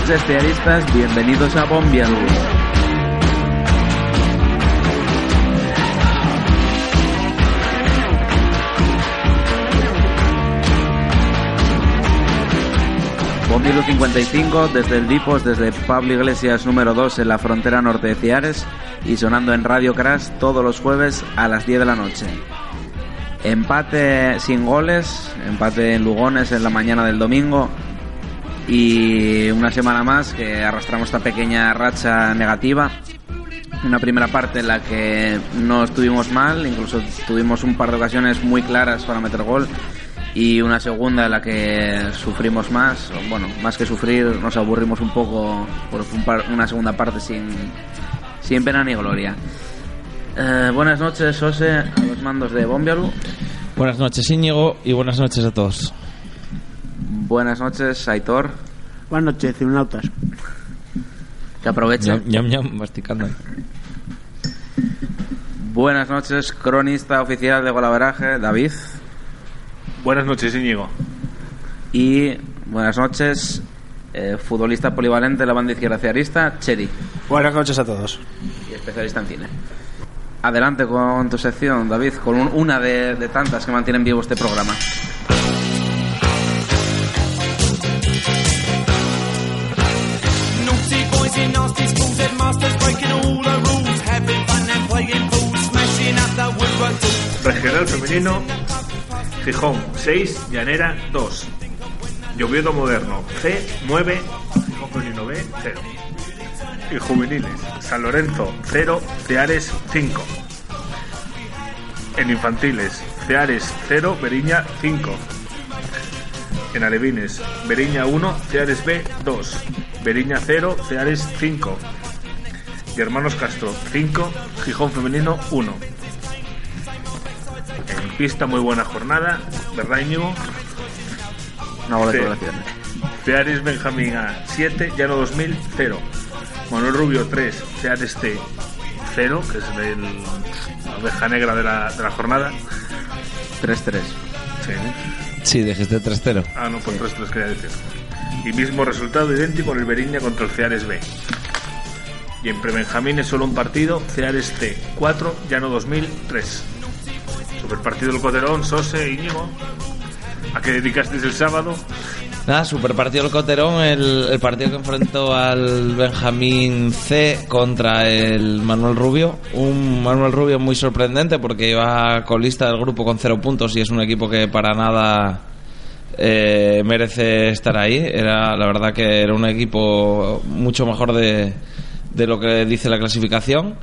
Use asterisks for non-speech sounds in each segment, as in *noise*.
noches, tearistas. Bienvenidos a Bombialu. Bombialu 55 desde el Dipos, desde Pablo Iglesias número 2 en la frontera norte de Ciares y sonando en Radio Crash todos los jueves a las 10 de la noche. Empate sin goles, empate en Lugones en la mañana del domingo, y una semana más que arrastramos esta pequeña racha negativa. Una primera parte en la que no estuvimos mal, incluso tuvimos un par de ocasiones muy claras para meter gol. Y una segunda en la que sufrimos más, bueno, más que sufrir, nos aburrimos un poco por un par- una segunda parte sin, sin pena ni gloria. Eh, buenas noches, José, a los mandos de Bombialu. Buenas noches, Íñigo, y buenas noches a todos. Buenas noches, Aitor. Buenas noches, ciunautas. Que aproveche. Ñam, ñam, masticando. Buenas noches, cronista oficial de Golaveraje, David. Buenas noches, Íñigo. Y buenas noches, eh, futbolista polivalente de la banda izquierda ciarista, Chedi, Buenas noches a todos. y especialista en cine. Adelante con tu sección, David, con un- una de, de tantas que mantienen vivo este programa. Regional femenino, Gijón 6, Llanera 2. Lloviedo moderno, C 9, Gijón femenino B 0. Y juveniles, San Lorenzo 0, Ceares 5. En infantiles, Ceares 0, Beriña 5. En alevines, Beriña 1, Ceares B 2. Beriña 0, Ceares 5. Y Hermanos Castro 5, Gijón femenino 1. En pista muy buena jornada, ¿verdad Íñigo? Una bola de Sí. coloraciones. Ceares Benjamín A 7, Llano 2000 0. Manuel Rubio 3, Ceares T 0, que es el- la oveja negra de la, de la jornada. 3-3. Sí. Sí, dijiste 3-0. Ah, no, pues 3-3 quería decir. Y mismo resultado idéntico en el Beriña contra el Ceares B. Y en Prebenjamín es solo un partido, Ceares T 4, Llano 2000 3. Super partido del Coterón, Sose, Íñigo. ¿A qué dedicasteis el sábado? Nada, super partido el Coterón, el, el partido que enfrentó al Benjamín C contra el Manuel Rubio. Un Manuel Rubio muy sorprendente porque iba colista del grupo con cero puntos y es un equipo que para nada eh, merece estar ahí. Era la verdad que era un equipo mucho mejor de, de lo que dice la clasificación.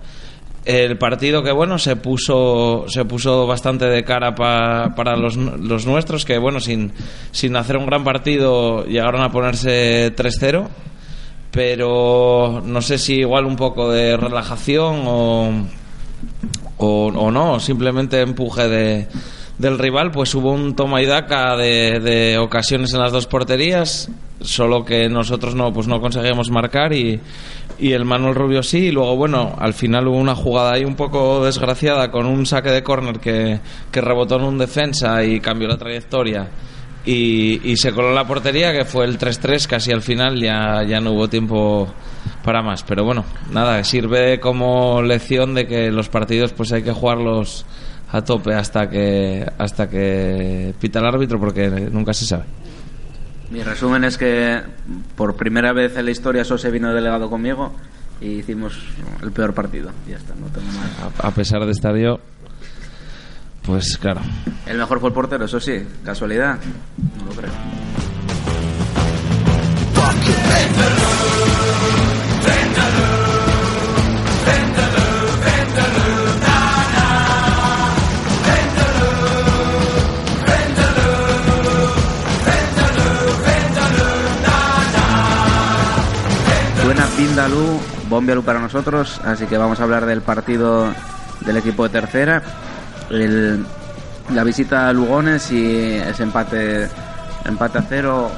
El partido que bueno se puso se puso bastante de cara pa- para los, los nuestros que bueno sin, sin hacer un gran partido llegaron a ponerse 3-0 pero no sé si igual un poco de relajación o, o, o no, simplemente empuje de, del rival, pues hubo un toma y daca de, de ocasiones en las dos porterías, solo que nosotros no, pues no conseguimos marcar y, y el Manuel Rubio sí, y luego bueno, al final hubo una jugada ahí un poco desgraciada con un saque de córner que, que rebotó en un defensa y cambió la trayectoria. Y, y se coló la portería, que fue el 3-3, casi al final ya, ya no hubo tiempo para más. Pero bueno, nada, sirve como lección de que los partidos pues hay que jugarlos a tope hasta que hasta que pita el árbitro porque nunca se sabe. Mi resumen es que por primera vez en la historia Sose vino delegado conmigo y hicimos el peor partido. Ya está, no tengo más. A, a pesar de estar yo, pues claro. El mejor fue el portero, eso sí. ¿Casualidad? No lo creo. Pindalú, Bombialú para nosotros, así que vamos a hablar del partido del equipo de tercera. El- la visita a Lugones y ese empate, empate a cero.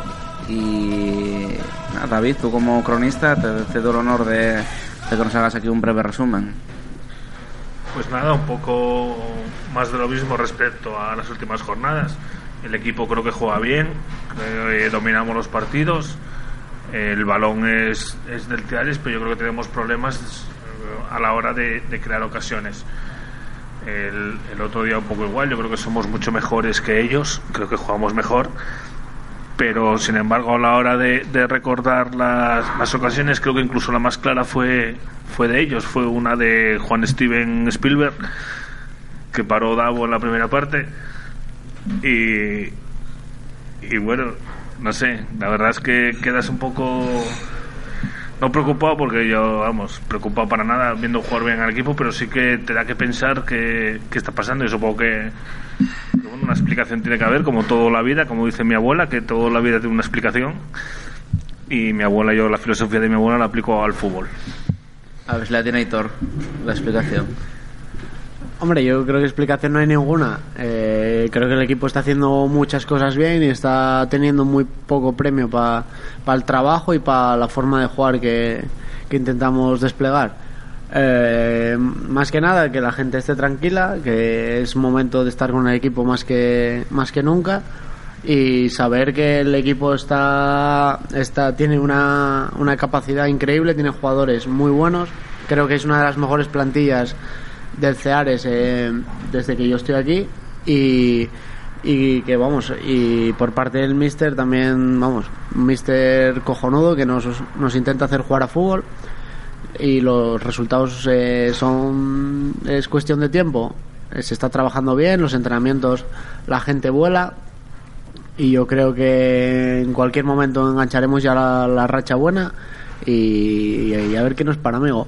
Y nada, David, tú como cronista te cedo el honor de, de que nos hagas aquí un breve resumen. Pues nada, un poco más de lo mismo respecto a las últimas jornadas. El equipo creo que juega bien, que dominamos los partidos. El balón es, es del Teares, pero yo creo que tenemos problemas eh, a la hora de, de crear ocasiones. El, el otro día un poco igual, yo creo que somos mucho mejores que ellos, creo que jugamos mejor. Pero sin embargo, a la hora de, de recordar las, las ocasiones, creo que incluso la más clara fue, fue de ellos. Fue una de Juan Steven Spielberg, que paró Davo en la primera parte. Y, y bueno, no sé, la verdad es que quedas un poco. No preocupado porque yo, vamos, preocupado para nada viendo jugar bien al equipo, pero sí que te da que pensar qué qué está pasando y supongo que, que, una explicación tiene que haber, como toda la vida, como dice mi abuela, que toda la vida tiene una explicación. Y mi abuela, yo la filosofía de mi abuela la aplico al fútbol. A ver si la tiene Hitor, la explicación. Hombre, yo creo que explicación no hay ninguna. Eh, creo que el equipo está haciendo muchas cosas bien y está teniendo muy poco premio para el trabajo y para la forma de jugar que, que intentamos desplegar. Eh, más que nada, que la gente esté tranquila, que es momento de estar con el equipo más que, más que nunca y saber que el equipo está, está tiene una, una capacidad increíble, tiene jugadores muy buenos. Creo que es una de las mejores plantillas del Ceares eh, desde que yo estoy aquí y, y que vamos y por parte del Mister también vamos Mister cojonudo que nos, nos intenta hacer jugar a fútbol y los resultados eh, son es cuestión de tiempo. Eh, se está trabajando bien los entrenamientos la gente vuela y yo creo que en cualquier momento engancharemos ya la, la racha buena y, y a ver qué nos para amigo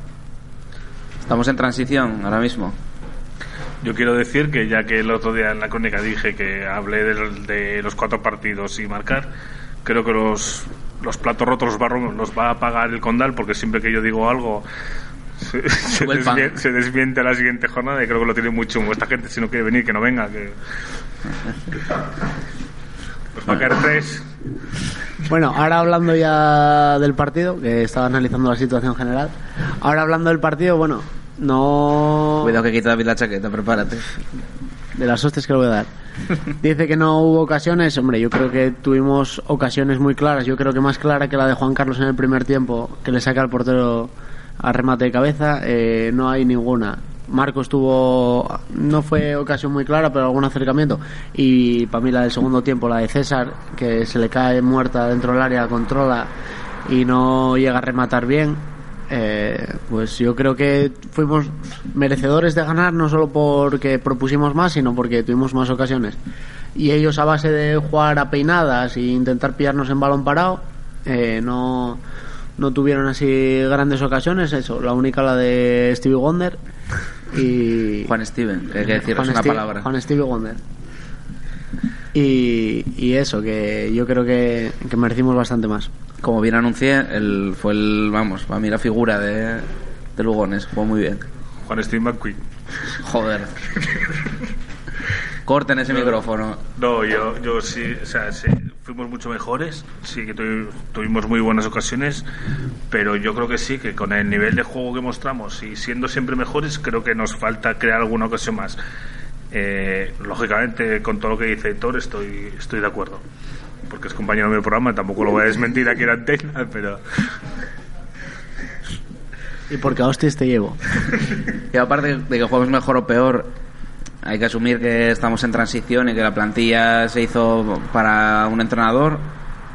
Estamos en transición ahora mismo. Yo quiero decir que ya que el otro día en la crónica dije que hablé de, de los cuatro partidos y marcar, creo que los, los platos rotos los va, los va a pagar el Condal porque siempre que yo digo algo *laughs* se, se a la siguiente jornada y creo que lo tiene muy chungo. Esta gente si no quiere venir que no venga. Que... Nos *laughs* va a caer tres. Bueno, ahora hablando ya del partido, que estaba analizando la situación general. Ahora hablando del partido, bueno, no. Cuidado que quita David la chaqueta, prepárate. De las hostias que le voy a dar. Dice que no hubo ocasiones. Hombre, yo creo que tuvimos ocasiones muy claras. Yo creo que más clara que la de Juan Carlos en el primer tiempo, que le saca al portero a remate de cabeza, eh, no hay ninguna. Marcos tuvo, no fue ocasión muy clara, pero algún acercamiento. Y para mí la del segundo tiempo, la de César, que se le cae muerta dentro del área, controla y no llega a rematar bien. eh, pues yo creo que fuimos merecedores de ganar no solo porque propusimos más, sino porque tuvimos más ocasiones. Y ellos a base de jugar a peinadas e intentar pillarnos en balón parado, eh, no, no tuvieron así grandes ocasiones. Eso, la única la de Stevie Wonder y Juan Steven, que hay que deciros Juan una Steve- palabra. Juan Stevie Wonder. Y, y eso, que yo creo que, que merecimos bastante más. Como bien anuncié, el, fue el, vamos, para mí la figura de, de Lugones, jugó muy bien. Juan Steve McQueen. Joder. Corten ese micrófono. No, yo, yo sí, o sea, sí, fuimos mucho mejores, sí que tuvi- tuvimos muy buenas ocasiones, pero yo creo que sí, que con el nivel de juego que mostramos y siendo siempre mejores, creo que nos falta crear alguna ocasión más. Eh, lógicamente, con todo lo que dice Héctor, estoy, estoy de acuerdo, porque es compañero de mi programa, tampoco lo voy a desmentir aquí en antena, pero Y porque a hostias te llevo. *laughs* Y aparte de que juguemos mejor o peor, hay que asumir que estamos en transición y que la plantilla se hizo para un entrenador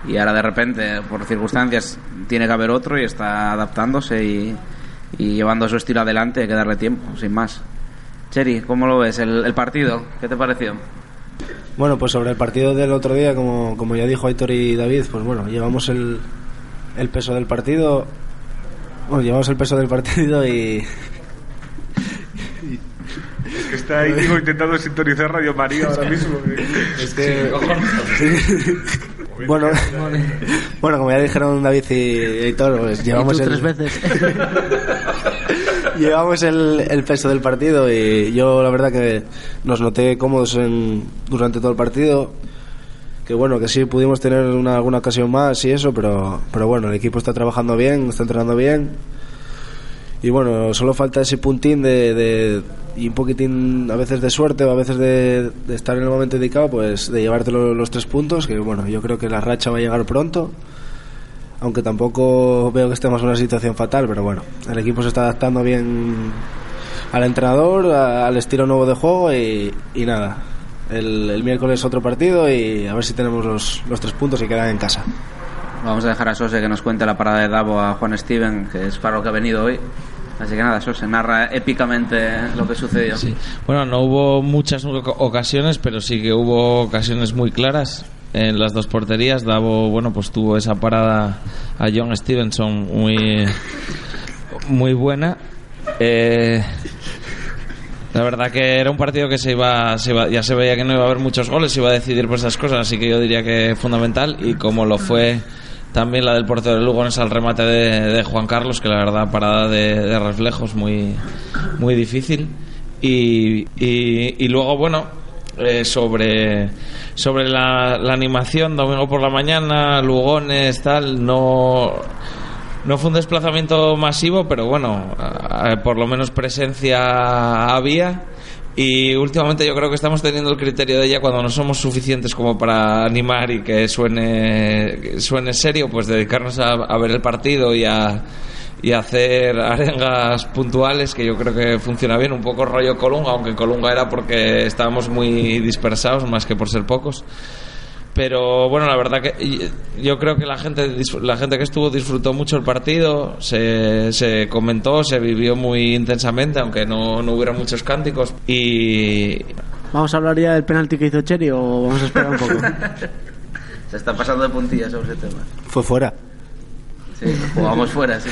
y ahora de repente, por circunstancias, tiene que haber otro y está adaptándose y, y llevando su estilo adelante. Hay que darle tiempo, sin más. Cheri, ¿cómo lo ves? El, el partido, ¿qué te pareció? Bueno, pues sobre el partido del otro día, como, como ya dijo Aitor y David, pues bueno, llevamos el, el peso del partido. Bueno, llevamos el peso del partido y. está ahí intentando sintonizar Radio María ahora mismo. Es que. *laughs* Bueno, *laughs* bueno, como ya dijeron David y Heitor, pues llevamos y tú el, tres veces. *laughs* llevamos el, el peso del partido y yo la verdad que nos noté cómodos en- durante todo el partido. Que bueno, que sí pudimos tener una, alguna ocasión más y eso, pero, pero bueno, el equipo está trabajando bien, está entrenando bien. Y bueno, solo falta ese puntín de, de- y un poquitín a veces de suerte o a veces de, de estar en el momento indicado, pues de llevarte lo- los tres puntos, que bueno, yo creo que la racha va a llegar pronto. Aunque tampoco veo que estemos en una situación fatal, pero bueno, el equipo se está adaptando bien al entrenador, al estilo nuevo de juego y, y nada. El, el miércoles otro partido y a ver si tenemos los, los tres puntos y quedan en casa. Vamos a dejar a Sose que nos cuente la parada de Davo a Juan Steven, que es para lo que ha venido hoy. Así que nada, Sose, narra épicamente lo que sucedió. Bueno, no hubo muchas oca- ocasiones, pero sí que hubo ocasiones muy claras en las dos porterías. Davo, bueno, pues tuvo esa parada a John Stevenson muy, muy buena. Eh, la verdad que era un partido que se iba, se iba- ya se veía que no iba a haber muchos goles, se iba a decidir por esas cosas, así que yo diría que fundamental y como lo fue también la del portero de Lugones al remate de, Juan Carlos, que la verdad parada de, de reflejos muy, muy difícil. Y, y, y luego, bueno, eh, sobre, sobre la, la animación, domingo por la mañana, Lugones, tal, no, no fue un desplazamiento masivo, pero bueno, eh, por lo menos presencia había. Y últimamente yo creo que estamos teniendo el criterio de ella cuando no somos suficientes como para animar y que suene, que suene serio, pues dedicarnos a, a ver el partido y a, y hacer arengas puntuales que yo creo que funciona bien, un poco rollo Colunga, aunque Colunga era porque estábamos muy dispersados más que por ser pocos pero bueno la verdad que yo creo que la gente la gente que estuvo disfrutó mucho el partido se, se comentó se vivió muy intensamente aunque no, no hubiera muchos cánticos y ¿Vamos a hablar ya del penalti que hizo Cheri o vamos a esperar un poco? *laughs* Se está pasando de puntillas sobre ese tema. Fue fuera. Sí, jugamos fuera, sí.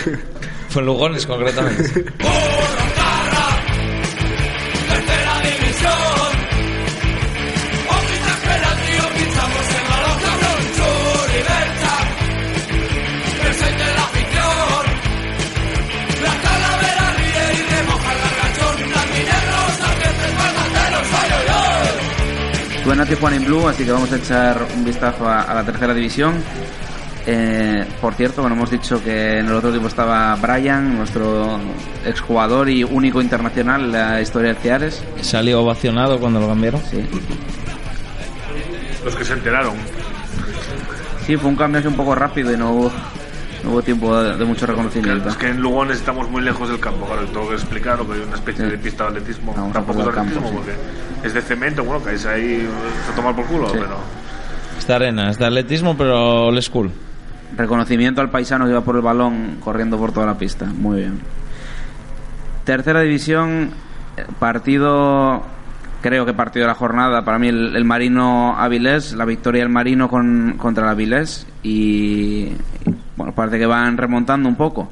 fue en Lugones concretamente *laughs* ay. Tú en Blue, así que vamos a echar un vistazo a, a la tercera división. Eh, por cierto, bueno, hemos dicho que en el otro equipo estaba Brian, nuestro exjugador y único internacional en la historia del Ciares. salió ovacionado cuando lo cambiaron Sí. Los que se enteraron. sí, fue un cambio así un poco rápido y no hubo, no hubo tiempo de, de mucho reconocimiento. Es que en Lugones estamos muy lejos del campo, claro, tengo que explicar que hay una especie Sí. de pista de atletismo, a tampoco de campo, atletismo, sí. porque es de cemento, bueno, que es ahí a tomar por culo, Sí. pero esta arena es de atletismo pero old school Reconocimiento al paisano que iba por el balón corriendo por toda la pista. Muy bien. Tercera división, partido, creo que partido de la jornada. Para mí, el, el Marino Avilés, la victoria del Marino con, contra el Avilés. Y, y, bueno, parece que van remontando un poco.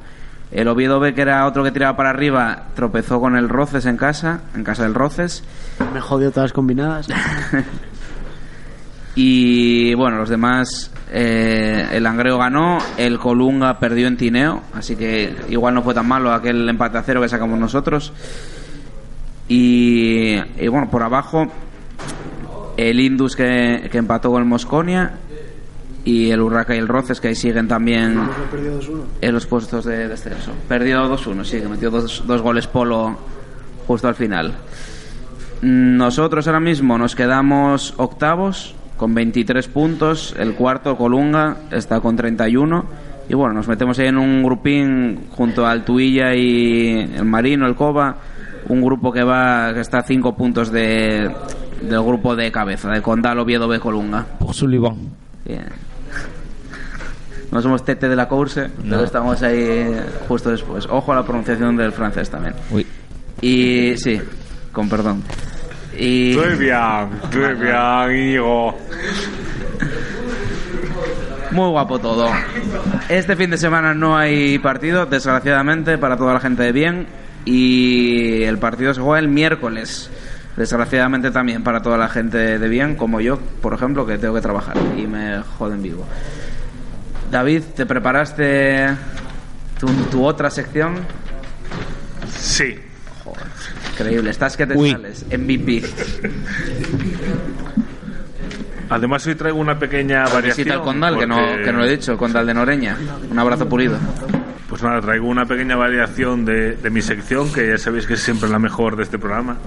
El Oviedo B, que era otro que tiraba para arriba, tropezó con el Roces en casa, en casa del Roces. Me jodió todas combinadas. *laughs* Y bueno, los demás, eh, el Langreo ganó, el Colunga perdió en Tineo, así que igual no fue tan malo aquel empate a cero que sacamos nosotros. Y, y bueno, por abajo, el Indus que, que empató con el Mosconia y el Urraca y el Roces que ahí siguen también en los puestos de descenso. Perdió 2-1, sí, que metió dos, dos goles Polo justo al final. Nosotros ahora mismo nos quedamos octavos con 23 puntos. El cuarto, Colunga, está con 31. Y bueno, nos metemos ahí en un grupín junto al Tuilla y el Marino, el Cova. Un grupo que va que está a 5 puntos de, del grupo de cabeza, de Condal, Oviedo, B, Colunga. por Sullivan Bien. No somos Tete de la Course, pero estamos ahí justo después. Ojo a la pronunciación del francés también. Uy. Y sí, con perdón. Y Muy bien, muy bien, Íñigo. muy guapo todo. Este fin de semana no hay partido, desgraciadamente, para toda la gente de bien. Y el partido se juega el miércoles. Desgraciadamente también para toda la gente de bien, como yo, por ejemplo, que tengo que trabajar y me joden vivo. David, ¿te preparaste tu, tu otra sección? Sí. Increíble, estás que te Uy. sales. MVP. Además hoy traigo una pequeña variación. Visita el Condal, que no, que no lo he dicho, el Condal de Noreña. Un abrazo pulido. Pues nada, traigo una pequeña variación de, de mi sección, que ya sabéis que es siempre la mejor de este programa.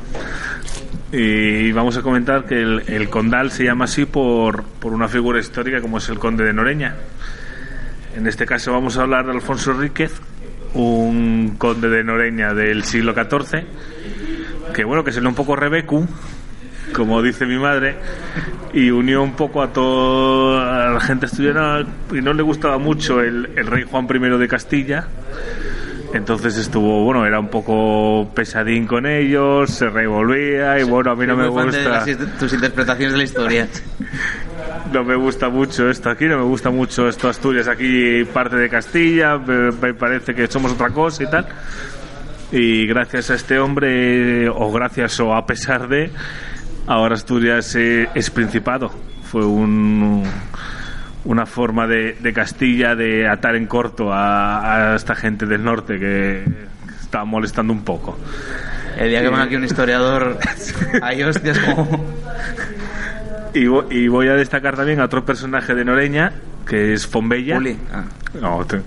Y vamos a comentar que el, el Condal se llama así por, por una figura histórica como es el Conde de Noreña. En este caso vamos a hablar de Alfonso Ríquez, un conde de Noreña del siglo XIV, que bueno, que se le un poco rebecu, como dice mi madre, y unió un poco a toda la gente asturiana y no le gustaba mucho el, el rey Juan I de Castilla. Entonces estuvo, bueno, era un poco pesadín con ellos, se revolvía y bueno, a mí no me fan de gusta, las tus interpretaciones de la historia. *laughs* no me gusta mucho esto aquí, no me gusta mucho esto Asturias aquí parte de Castilla, me, me parece que somos otra cosa y tal. Y gracias a este hombre, o gracias o a pesar de, ahora Asturias eh, es principado. Fue un, una forma de, de Castilla de atar en corto a, a esta gente del norte que estaba molestando un poco. El día que venga aquí un historiador, *laughs* hay hostias como... Y, y voy a destacar también a otro personaje de Noreña, que es Fombella. Uli. Ah. No, te-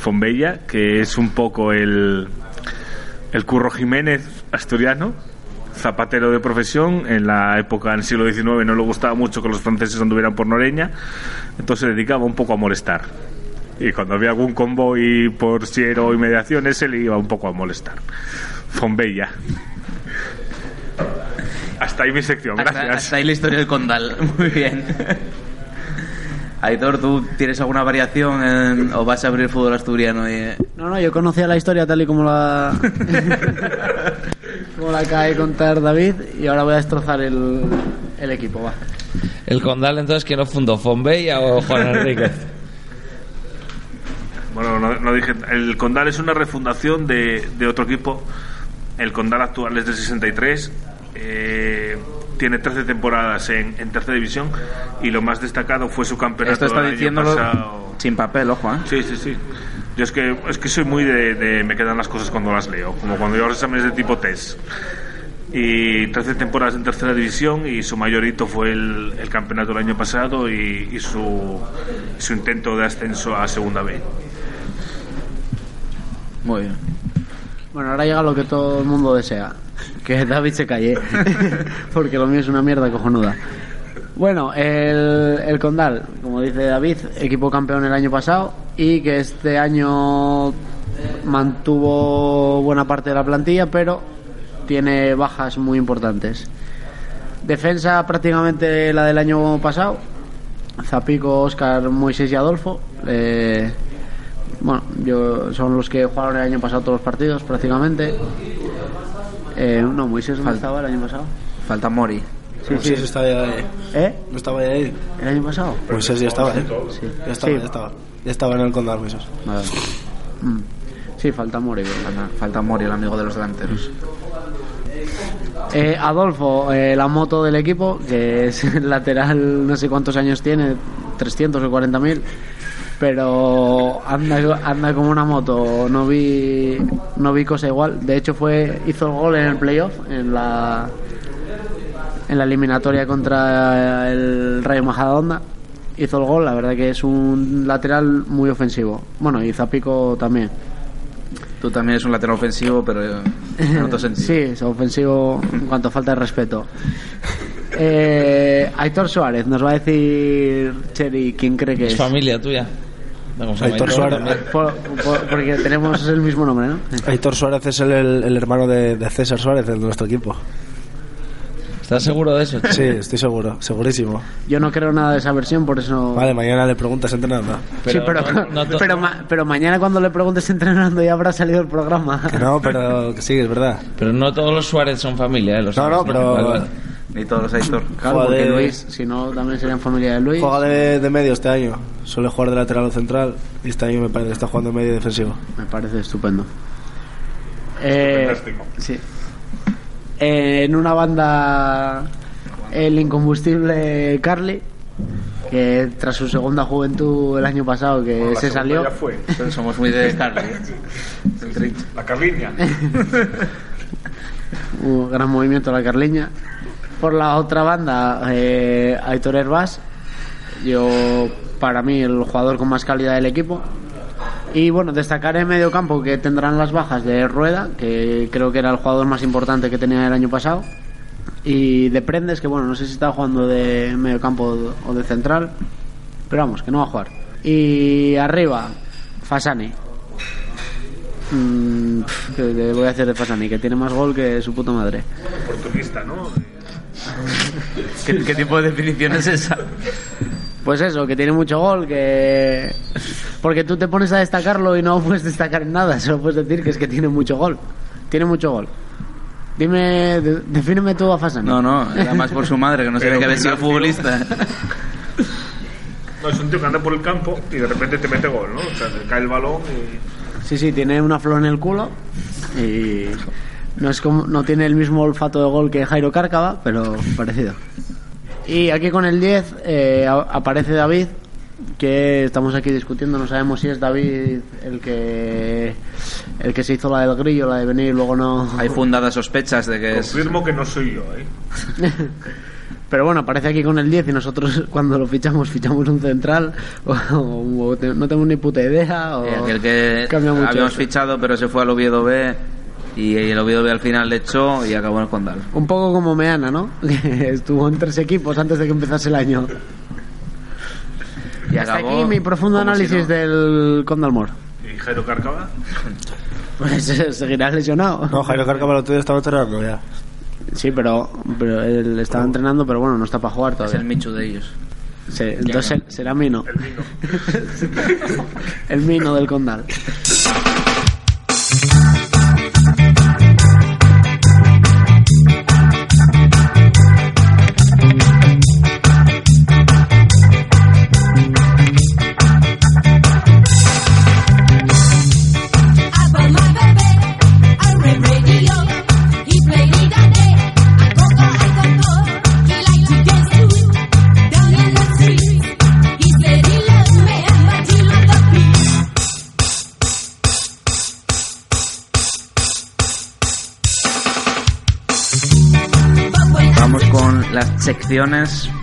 Fombella, que es un poco el, el Curro Jiménez asturiano, zapatero de profesión. En la época, en el siglo XIX, no le gustaba mucho que los franceses anduvieran por Noreña, entonces se dedicaba un poco a molestar. Y cuando había algún convoy por Siero y mediaciones, se le iba un poco a molestar. Fombella. Hasta ahí mi sección, Hasta, gracias. hasta ahí la historia del Condal. *laughs* Muy bien. Aitor, ¿tú tienes alguna variación en- o vas a abrir el fútbol asturiano? Y, eh, No, no, yo conocía la historia tal y como la. *laughs* como la acaba de contar David y ahora voy a destrozar el, el equipo, va. El Condal, entonces, ¿quién lo fundó? ¿Fonbella o Juan Enríquez? *laughs* Bueno, no, no dije. El Condal es una refundación de, de otro equipo. El Condal actual es del 63. Eh, tiene 13 temporadas en, en tercera división. Y lo más destacado fue su campeonato. Esto está diciéndolo pasado. sin papel, ojo, ¿eh? Sí, sí, sí. Yo es que, es que soy muy de, de- Me quedan las cosas cuando las leo. Como cuando yo los exámenes de tipo test. Y 13 temporadas en tercera división y su mayor hito fue el, el campeonato el año pasado y, y su, su intento de ascenso a segunda B. Muy bien. Bueno, ahora llega lo que todo el mundo desea: que David se calle. *laughs* Porque lo mío es una mierda cojonuda. Bueno, el, el Condal, como dice David, equipo campeón el año pasado y que este año mantuvo buena parte de la plantilla, pero tiene bajas muy importantes. Defensa prácticamente la del año pasado. Zapico, Oscar, Moisés y Adolfo. Eh, bueno, yo, son los que jugaron el año pasado todos los partidos prácticamente. Eh, no, Moisés no Fal- estaba el año pasado. Falta Mori. Sí, Sí, sí, estaba ya ahí. ¿Eh? No estaba ya ahí. ¿El año pasado? Pues sí, ya estaba, ¿eh? Sí. Ya estaba, Sí. ya estaba. Ya estaba en el Condal, Moisés. Vale. Mm. Sí, falta Mori. Falta, falta Mori, el amigo de los delanteros. Eh, Adolfo, eh, la moto del equipo, que es el *laughs* lateral, no sé cuántos años tiene, 300 o 40 mil, pero anda, anda como una moto. No vi, no vi cosa igual. De hecho, fue hizo el gol en el playoff, en la, en la eliminatoria contra el Rayo Majadahonda. Hizo el gol, la verdad que es un lateral muy ofensivo. Bueno, y Zapico también. Tú también eres un lateral ofensivo, pero en otro *laughs* sentido. Sí, es ofensivo en cuanto falta de respeto. Eh, Aitor Suárez nos va a decir Cheri quién cree que Es es. familia tuya. Aitor Aitor Suárez. Por- por- porque tenemos el mismo nombre, ¿no? Aitor Suárez es el, el- el hermano de, de César Suárez, el de nuestro equipo. ¿Estás seguro de eso? chico? Sí, estoy seguro, segurísimo. Yo no creo nada de esa versión, por eso. Vale, mañana le preguntas entrenando. sí, pero, no- no to- pero, ma- pero mañana cuando le preguntes entrenando ya habrá salido el programa. Que no, pero que sí, es verdad. Pero no todos los Suárez son familia, ¿eh? Los No, no, pero- Vale, vale. Ni todos los Aitor. Claro, Juega porque de- Luis, si no, también serían familia de Luis. Juega de, de medio este año. Suele jugar de lateral o central. Y este año me parece que está jugando medio defensivo. Me parece estupendo. Eh, Fantástico. Sí. Eh, en una banda el incombustible Carly, que tras su segunda juventud el año pasado que Bueno, la se segunda salió, ya fue. Somos muy de Carly. *laughs* Trincho. La Carliña. *laughs* un gran movimiento la Carliña. Por la otra banda, eh, Aitor Herbás, yo para mí el jugador con más calidad del equipo. Y bueno, destacar en medio campo que tendrán las bajas de Rueda, que creo que era el jugador más importante que tenía el año pasado. Y de Prendes, que bueno, no sé si está jugando de medio campo o de central, pero vamos, que no va a jugar. Y arriba, Fasani. Mm, ¿Qué qué voy a hacer de Fasani? Que tiene más gol que su puta madre. Oportunista, ¿no? ¿Qué, qué tipo de definición es esa? Pues eso, que tiene mucho gol, que... Porque tú te pones a destacarlo y no puedes destacar en nada, solo puedes decir que es que tiene mucho gol. Tiene mucho gol. Dime, de- defíneme tú a Fasani. No, no, era más por su madre, que no sabía Pero que había sido futbolista. No, es un tío que anda por el campo y de repente te mete gol, ¿no? O sea, te cae el balón y... Sí, sí, tiene una flor en el culo y no es como no tiene el mismo olfato de gol que Jairo Cárcava, pero parecido. Y aquí con el 10 eh, aparece David, que estamos aquí discutiendo, no sabemos si es David el que el que se hizo la del grillo, la de venir y luego no. Hay fundadas sospechas de que es... Confirmo que no soy yo, ¿eh? *laughs* Pero bueno, aparece aquí con el 10 y nosotros cuando lo fichamos fichamos un central *laughs* o, no tenemos ni puta idea o Eh, aquel que habíamos eso. fichado pero se fue al Oviedo B y el Oviedo al final le echó y acabó en el Condal. Un poco como Meana, ¿no? *laughs* Que estuvo en tres equipos antes de que empezase el año. Y Hasta acabó aquí mi profundo como si análisis no. del Condalmor. ¿Y Jairo Cárcava? *laughs* Pues eh, seguirá lesionado. No, Jairo Cárcamo lo tuyo estaba entrenando ya. Sí, pero, pero él estaba entrenando, pero bueno, no está para jugar Es el todavía. Michu de ellos. Sí, entonces será Mino. El vino. *laughs* El Mino del Condal.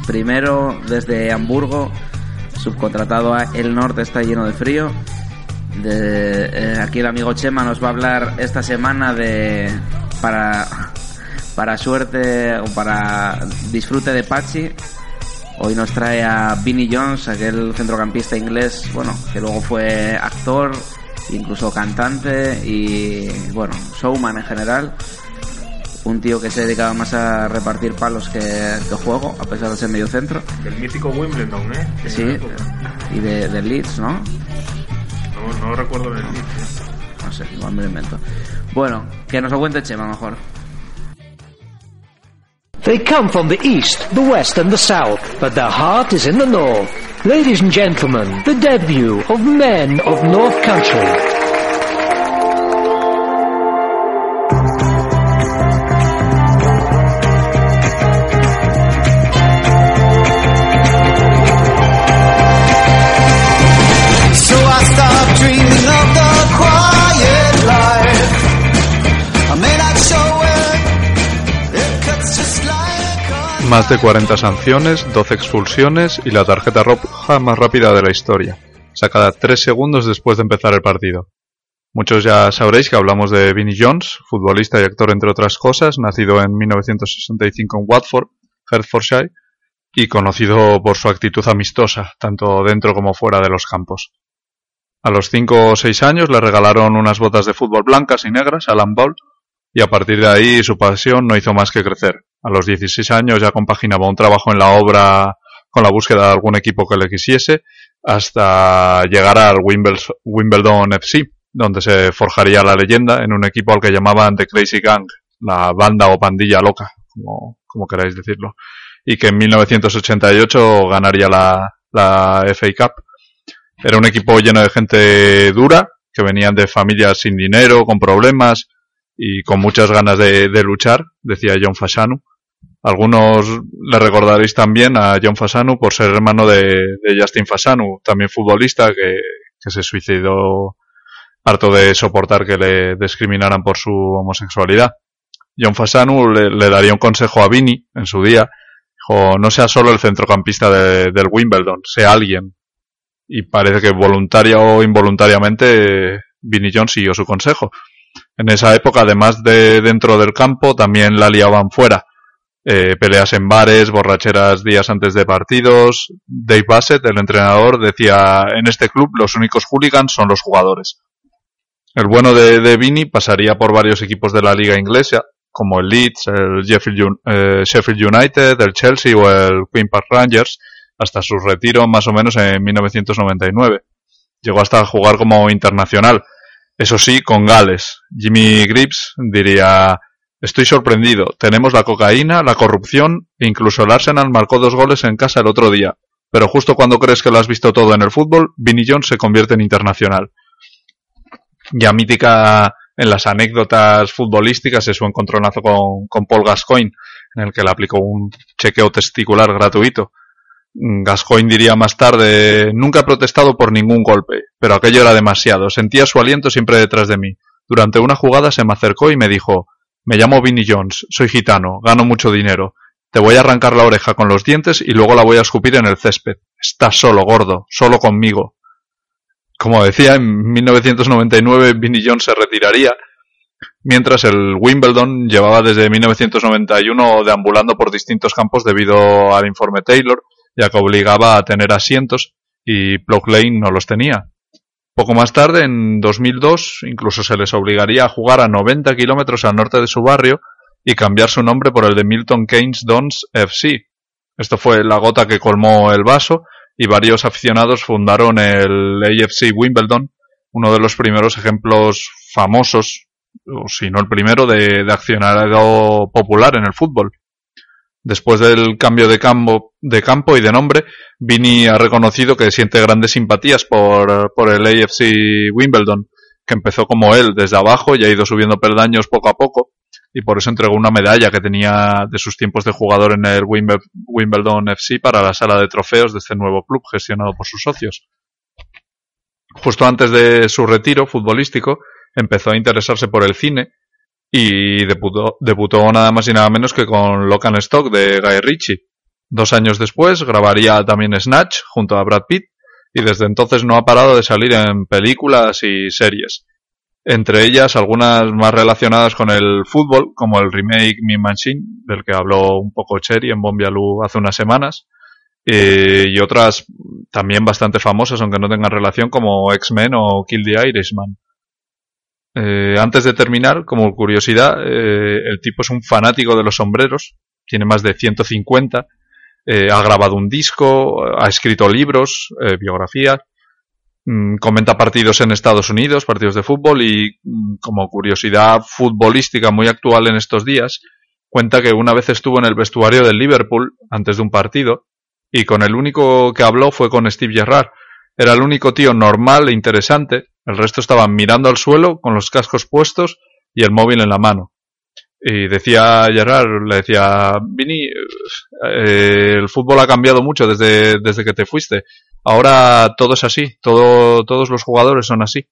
Primero, desde Hamburgo, subcontratado a El Norte está lleno de frío. Eh, aquí el amigo Chema nos va a hablar esta semana de para para suerte o para disfrute de Pachi. Hoy nos trae a Vinnie Jones, aquel centrocampista inglés, bueno, que luego fue actor, incluso cantante y bueno, showman en general un tío que se dedicaba más a repartir palos que, que juego, a pesar de ser medio centro. Del mítico Wimbledon, ¿eh? Que Sí, y de, de Leeds, ¿no? No, no recuerdo el Leeds, ¿eh? No sé, igual me lo invento. Bueno, que nos lo cuente Chema mejor. They come from the east, the west and the south, but their heart is in the north. Ladies and gentlemen, the debut of Men of North Country. Más de 40 sanciones, 12 expulsiones y la tarjeta roja más rápida de la historia, sacada 3 segundos después de empezar el partido. Muchos ya sabréis que hablamos de Vinnie Jones, futbolista y actor entre otras cosas, nacido en 1965 en Watford, Hertfordshire, y conocido por su actitud amistosa, tanto dentro como fuera de los campos. A los 5 o 6 años le regalaron unas botas de fútbol blancas y negras a Alan Ball, y a partir de ahí su pasión no hizo más que crecer. A los 16 años ya compaginaba un trabajo en la obra con la búsqueda de algún equipo que le quisiese, hasta llegar al Wimbledon, FC, donde se forjaría la leyenda en un equipo al que llamaban The Crazy Gang, la banda o pandilla loca, como, como queráis decirlo, y que en 1988 ganaría la, la FA Cup. Era un equipo lleno de gente dura, que venían de familias sin dinero, con problemas, y con muchas ganas de, de luchar, decía John Fasanu. Algunos le recordaréis también a John Fasanu por ser hermano de, Justin Fasanu, también futbolista que, se suicidó harto de soportar que le discriminaran por su homosexualidad. John Fasanu le, daría un consejo a Vini en su día. Dijo, no sea solo el centrocampista de- del Wimbledon, sea alguien. Y parece que voluntaria o involuntariamente Vinnie Jones siguió su consejo. En esa época, además de dentro del campo, también la liaban fuera. Eh, peleas en bares, borracheras días antes de partidos. Dave Bassett, el entrenador, decía, en este club los únicos hooligans son los jugadores. El bueno de, de Vini pasaría por varios equipos de la liga inglesa, como el Leeds, el Sheffield, eh, United, el Chelsea o el Queen Park Rangers, hasta su retiro más o menos en 1999. Llegó hasta jugar como internacional, eso sí, con Gales. Jimmy Grips diría, estoy sorprendido, tenemos la cocaína, la corrupción, e incluso el Arsenal marcó dos goles en casa el otro día. Pero justo cuando crees que lo has visto todo en el fútbol, Vinnie Jones se convierte en internacional ya mítica en las anécdotas futbolísticas es su encontronazo con, con Paul Gascoigne, en el que le aplicó un chequeo testicular gratuito. Gascoigne diría más tarde, nunca he protestado por ningún golpe, pero aquello era demasiado, sentía su aliento siempre detrás de mí. Durante una jugada se me acercó y me dijo, me llamo Vinnie Jones, soy gitano, gano mucho dinero, te voy a arrancar la oreja con los dientes y luego la voy a escupir en el césped. Estás solo, gordo, solo conmigo. Como decía, en 1999 Vinnie Jones se retiraría, mientras el Wimbledon llevaba desde 1991 deambulando por distintos campos debido al informe Taylor, ya que obligaba a tener asientos y Plough Lane no los tenía. Poco más tarde, en 2002, incluso se les obligaría a jugar a 90 kilómetros al norte de su barrio y cambiar su nombre por el de Milton Keynes Dons FC. Esto fue la gota que colmó el vaso y varios aficionados fundaron el AFC Wimbledon, uno de los primeros ejemplos famosos, o si no el primero, de, de accionariado popular en el fútbol. Después del cambio de campo, de campo y de nombre, Vini ha reconocido que siente grandes simpatías por, por el AFC Wimbledon, que empezó como él desde abajo y ha ido subiendo peldaños poco a poco, y por eso entregó una medalla que tenía de sus tiempos de jugador en el Wimble- Wimbledon FC para la sala de trofeos de este nuevo club gestionado por sus socios. Justo antes de su retiro futbolístico, empezó a interesarse por el cine y debutó, debutó nada más y nada menos que con Locan Stock de Guy Ritchie. Dos años después grabaría también Snatch junto a Brad Pitt y desde entonces no ha parado de salir en películas y series. Entre ellas algunas más relacionadas con el fútbol, como el remake Mean Machine, del que habló un poco Cherry en Bombialú hace unas semanas, y otras también bastante famosas, aunque no tengan relación, como X-Men o Kill the Irishman. Eh, antes de terminar, como curiosidad, eh, el tipo es un fanático de los sombreros, tiene más de 150, eh, ha grabado un disco, ha escrito libros, eh, biografías, mm, comenta partidos en Estados Unidos, partidos de fútbol y mm, como curiosidad futbolística muy actual en estos días, cuenta que una vez estuvo en el vestuario del Liverpool antes de un partido y con el único que habló fue con Steve Gerrard. Era el único tío normal e interesante, el resto estaban mirando al suelo con los cascos puestos y el móvil en la mano. Y decía Gerrard, le decía, Vini, eh, el fútbol ha cambiado mucho desde, desde que te fuiste. Ahora todo es así, todo, todos los jugadores son así.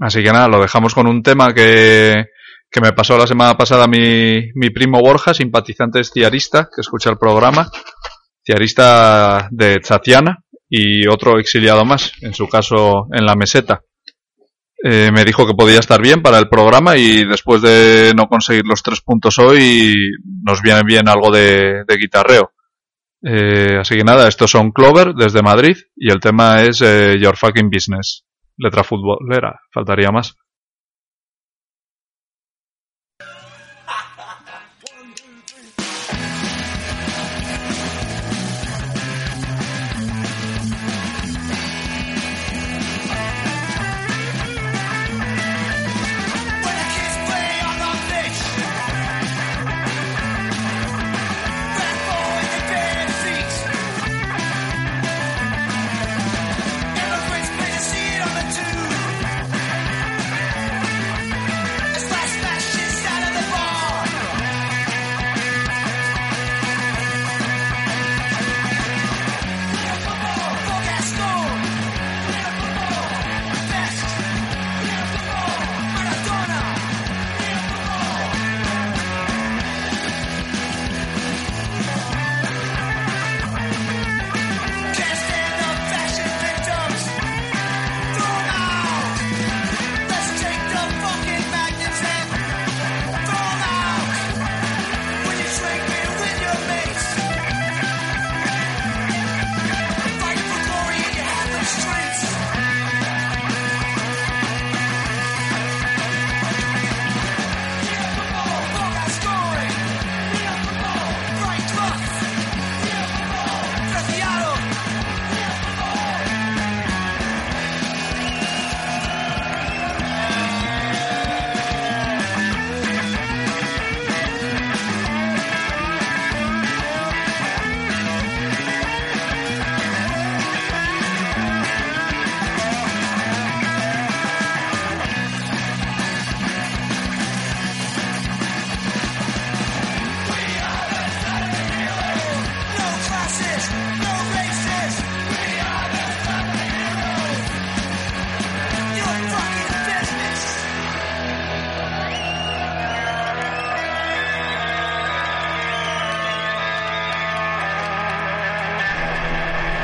Así que nada, lo dejamos con un tema que, que me pasó la semana pasada mi, mi primo Borja, simpatizante estiarista, que escucha el programa, ciarista de Tatiana y otro exiliado más, en su caso en la meseta. Eh, me dijo que podía estar bien para el programa y después de no conseguir los tres puntos hoy nos viene bien algo de, guitarreo. Eh, así que nada, estos son Clover desde Madrid y el tema es eh, Your Fucking Business. Letra futbolera, faltaría más.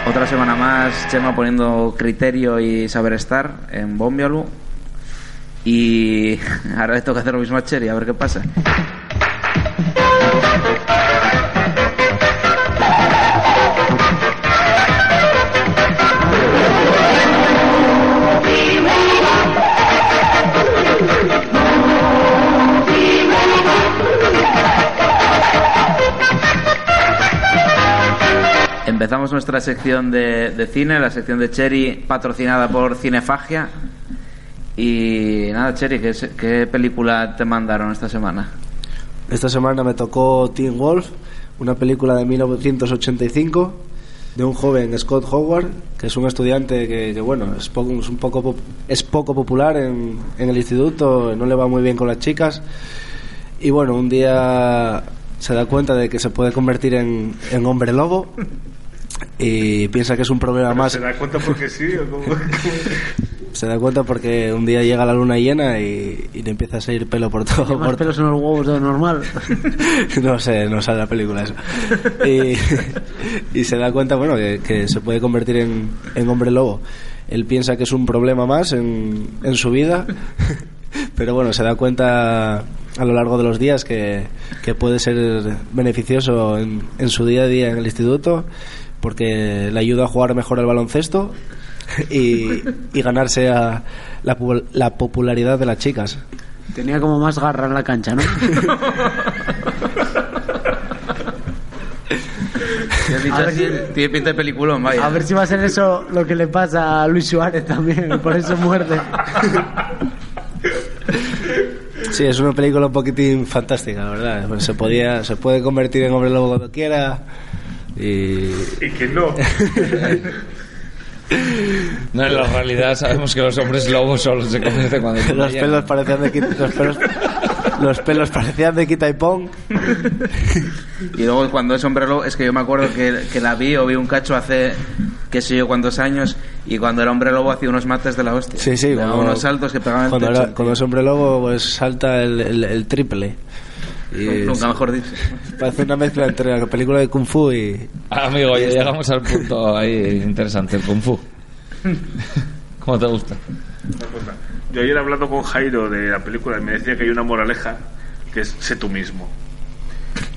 Otra semana más, Chema poniendo criterio y saber estar en Bombialu. Y *laughs* ahora le toca hacer lo mismo a Cherry, a ver qué pasa. Nuestra sección de, de cine, la sección de Cherry, patrocinada por Cinefagia. Y nada, Cherry, ¿qué, ¿qué película te mandaron esta semana? Esta semana me tocó Teen Wolf, una película de 1985 de un joven Scott Howard, que es un estudiante que, que, bueno, es, poco, es un poco, es poco popular en, en el instituto, no le va muy bien con las chicas. Y bueno, un día se da cuenta de que se puede convertir en, en hombre lobo y piensa que es un problema más ¿Se da cuenta porque sí o *laughs* cómo? se da cuenta porque un día llega la luna llena y, y le empieza a salir pelo por todo. Más por- pelos en los huevos de lo normal. *laughs* no sé, no sale la película eso. Y, y se da cuenta, bueno, que, que se puede convertir en, en hombre lobo. Él piensa que es un problema más en, en su vida, *laughs* pero bueno, se da cuenta a lo largo de los días que, que puede ser beneficioso en, en su día a día en el instituto, porque le ayuda a jugar mejor al baloncesto y, y ganarse a la, pu- la popularidad de las chicas. Tenía como más garra en la cancha, ¿no? Tiene pinta de peliculón, vaya. A ver si va a ser eso lo que le pasa a Luis Suárez también, por eso muerde. Sí, es una película un poquitín fantástica, la verdad. Se podía, se puede convertir en hombre lobo cuando quiera y Y que no. *laughs* No, en la realidad sabemos que los hombres lobos solo se convierten cuando tienen los pelos parecían de quita, los pelos, los pelos parecían de quita y pon. Y luego cuando es hombre lobo, es que yo me acuerdo que, que la vi o vi un cacho hace qué sé yo cuántos años y cuando era hombre lobo hacía unos mates de la hostia. Sí, sí, cuando- unos saltos que pegaban el Cuando, techo. era- cuando es hombre lobo, pues salta el, el- el triple. Y Nunca mejor dicho. Parece una mezcla entre la película de Kung Fu y. Ah, Amigo, ya llegamos al punto ahí interesante, el Kung Fu. *laughs* ¿Cómo te gusta? Yo ayer hablando con Jairo de la película y me decía que hay una moraleja que es sé tú mismo.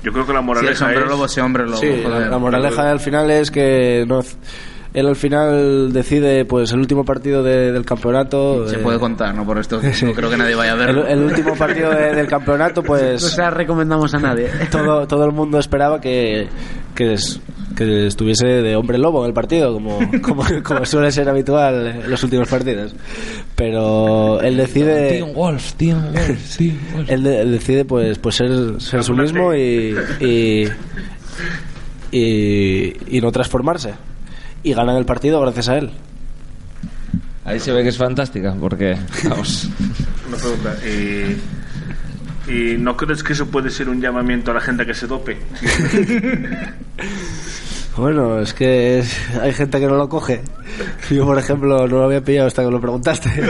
Yo creo que la moraleja hombre es lobo, sé hombre lobo. Sí, la, la moraleja al final es que no, él al final decide pues el último partido de- del campeonato. Se eh, puede contar, ¿no? Por esto *laughs* Sí. no creo que nadie vaya a el, verlo. el último partido de- del campeonato, *laughs* No pues se la recomendamos a nadie. *laughs* todo, todo el mundo esperaba que, que, es- que estuviese de hombre lobo en el partido, como, como, como suele ser habitual en los últimos partidos. Pero él decide. Teen Wolf, Teen Wolf, Teen Wolf. Él, de- él decide pues pues ser, ser su mismo y y, y y no transformarse y ganan el partido gracias a él Ahí se ve que es fantástica, porque, vamos, Una pregunta. ¿Y, ¿Y no crees que eso puede ser un llamamiento a la gente a que se dope? *laughs* bueno es que es- hay gente que no lo coge yo por ejemplo no lo había pillado hasta que lo preguntaste *laughs*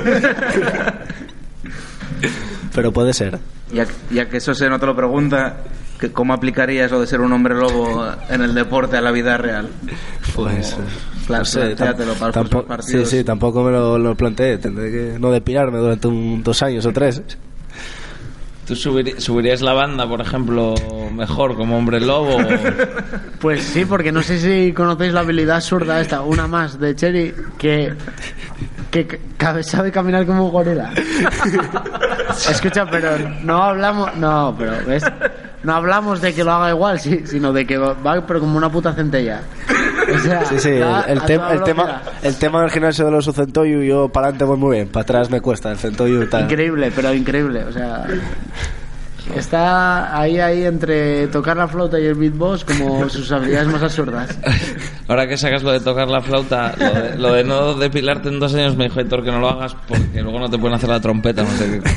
pero puede ser Ya, ya que eso se no te lo pregunta, que ¿cómo aplicarías lo de ser un hombre lobo en el deporte a la vida real? Pues Claro, para los tampoco, próximos sí, partidos. sí, tampoco me lo, lo planteé. Tendré que no depilarme durante un, dos años o tres. ¿tú subirías la banda, por ejemplo, mejor como hombre lobo? o- *laughs* Pues sí, porque no sé si conocéis la habilidad zurda esta, una más de Cherry, que, que sabe caminar como un gorila. *laughs* Escucha, pero no hablamos, no, pero ves, no hablamos de que lo haga igual, sí, sino de que va, va, pero como una puta centella. *laughs* O sea, Sí, sí, el, el tem- el tema, el tema del gimnasio de los Centoyu, yo para adelante voy muy bien, para atrás me cuesta. El Centoyu tal. Increíble, pero increíble, o sea, está ahí ahí entre tocar la flauta y el beatbox como sus habilidades más absurdas. *laughs* Ahora que sacas lo de tocar la flauta, lo de, lo de no depilarte en dos años, me dijo Héctor que no lo hagas porque luego no te pueden hacer la trompeta, no sé qué.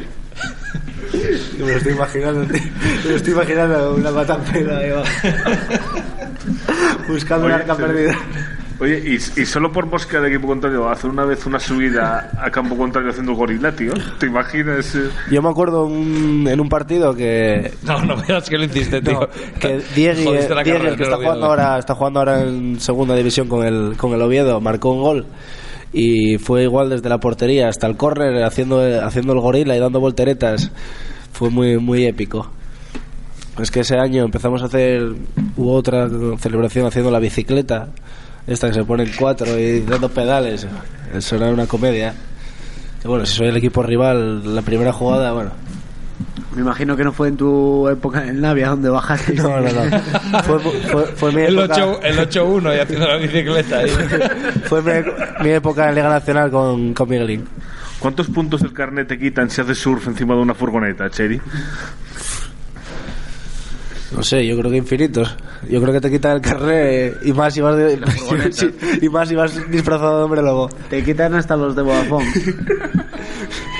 *laughs* Me lo estoy imaginando, tío. Me lo estoy imaginando una matampera ahí abajo. *laughs* Buscando Oye, una arca se- perdida. Oye, y, y solo por búsqueda de equipo contrario, hacer una vez una subida a campo contrario haciendo gorila, tío. ¿Te imaginas? eh? Yo me acuerdo un- en un partido que No, no veas que lo hiciste, tío. No, que Diego, la Diego, carrera, que está jugando ahora, está jugando ahora en segunda división con el, con el Oviedo, marcó un gol y fue igual desde la portería hasta el córner haciendo, haciendo el gorila y dando volteretas. Fue muy, muy épico. Es que ese año empezamos a hacer, hubo otra celebración haciendo la bicicleta, esta que se pone en cuatro y dando pedales. Eso era una comedia. Y bueno, si soy el equipo rival, la primera jugada, bueno, Me imagino que no fue en tu época en Navia donde bajaste. no, no, no. *laughs* Fue, fue, fue mi El época- 8 el 8-1 y haciendo la bicicleta ahí. *laughs* Fue mi, mi época en Liga Nacional con, con Miguelín. ¿Cuántos puntos del carnet te quitan si haces surf encima de una furgoneta, Cheri? No sé, yo creo que infinitos. Yo creo que te quitan el carnet y más si vas, de- y más si vas *laughs* disfrazado de hombre lobo. Te quitan hasta los de Vodafone. *laughs*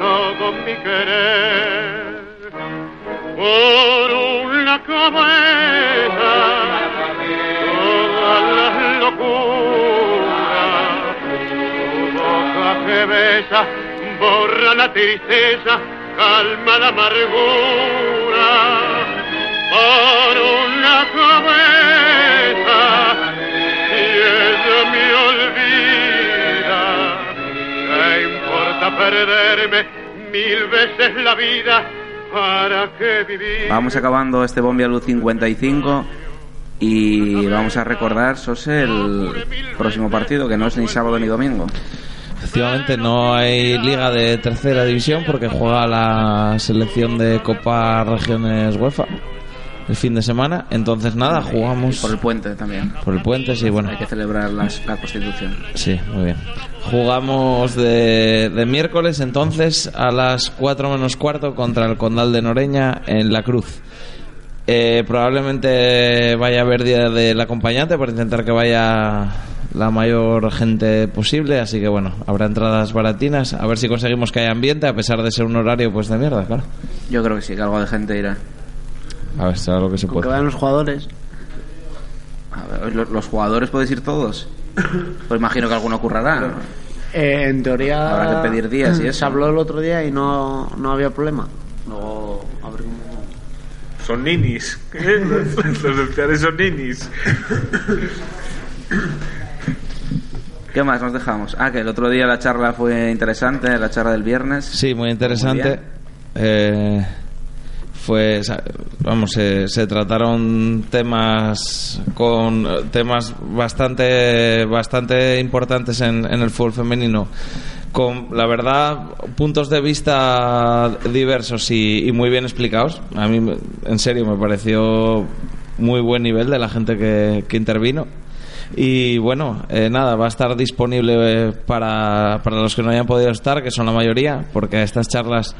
todo mi querer. Por una cabeza todas las locuras tu boca que besa borra la tristeza calma la amargura. Por una cabeza importa perderme mil veces la vida? ¿Para qué vivir? Vamos acabando este Bombia Luz 55 y vamos a recordar, Sose, el próximo partido, que no es ni sábado ni domingo. Efectivamente, no hay liga de tercera división porque juega la selección de Copa Regiones UEFA el fin de semana. Entonces, nada, jugamos Por el puente también. por el puente, sí, bueno. Hay que celebrar las- la Constitución. Sí, muy bien. Jugamos de, de miércoles entonces a las 4 menos cuarto contra el Condal de Noreña en La Cruz. Eh, probablemente vaya a haber día del acompañante para intentar que vaya la mayor gente posible, así que bueno, habrá entradas baratinas, a ver si conseguimos que haya ambiente a pesar de ser un horario pues de mierda, claro. Yo creo que sí, que algo de gente irá. A ver, será lo que se Con que puede. vayan los jugadores. A ver, ¿lo- ¿Los jugadores podéis ir todos? Pues imagino que alguno currará. Eh, en teoría. Habrá que pedir días y eso. Se habló el otro día y no, no había problema. Luego, a ver cómo. Son ninis. ¿eh? *laughs* Los los son ninis. ¿Qué más nos dejamos? Ah, que el otro día la charla fue interesante, la charla del viernes. Sí, muy interesante. Muy. Eh, fue, vamos, se, se trataron temas con temas bastante, bastante importantes en, el fútbol femenino. Con, la verdad, puntos de vista diversos y, muy bien explicados. A mí, en serio, me pareció muy buen nivel de la gente que, que intervino. Y bueno, eh, nada, va a estar disponible eh, para, para los que no hayan podido estar, que son la mayoría, porque estas charlas,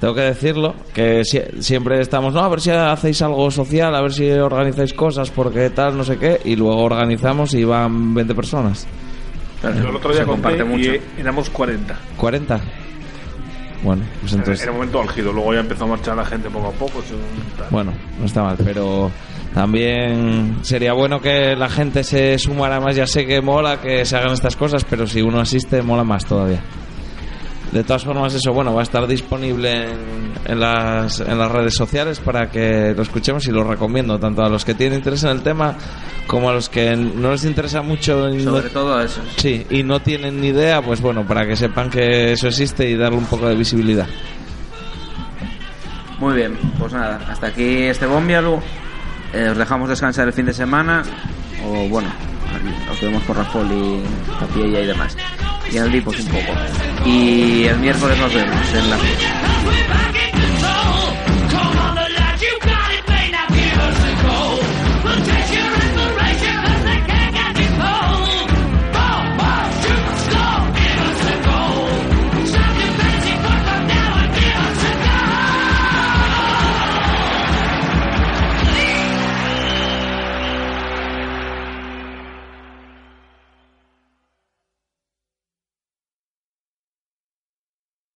tengo que decirlo, que si- siempre estamos, no, a ver si hacéis algo social, a ver si organizáis cosas, porque tal, no sé qué, y luego organizamos y van 20 personas. Yo el otro día comparte mucho. y éramos 40. ¿40? Bueno, pues entonces... Era un momento álgido, luego ya empezó a marchar la gente poco a poco. Bueno, no está mal, pero también sería bueno que la gente se sumara más. Ya sé que mola que se hagan estas cosas, pero si uno asiste, mola más todavía. De todas formas, eso, bueno, va a estar disponible en, en las, en las redes sociales para que lo escuchemos y lo recomiendo, tanto a los que tienen interés en el tema como a los que no les interesa mucho. no- Sobre todo eso. Sí, y no tienen ni idea, pues bueno, para que sepan que eso existe y darle un poco de visibilidad. Muy bien, pues nada, hasta aquí este Bombialu eh, os dejamos descansar el fin de semana o bueno, nos vemos por Rafael y y demás. Y el Dipos un poco. Y el miércoles nos vemos en la fiesta.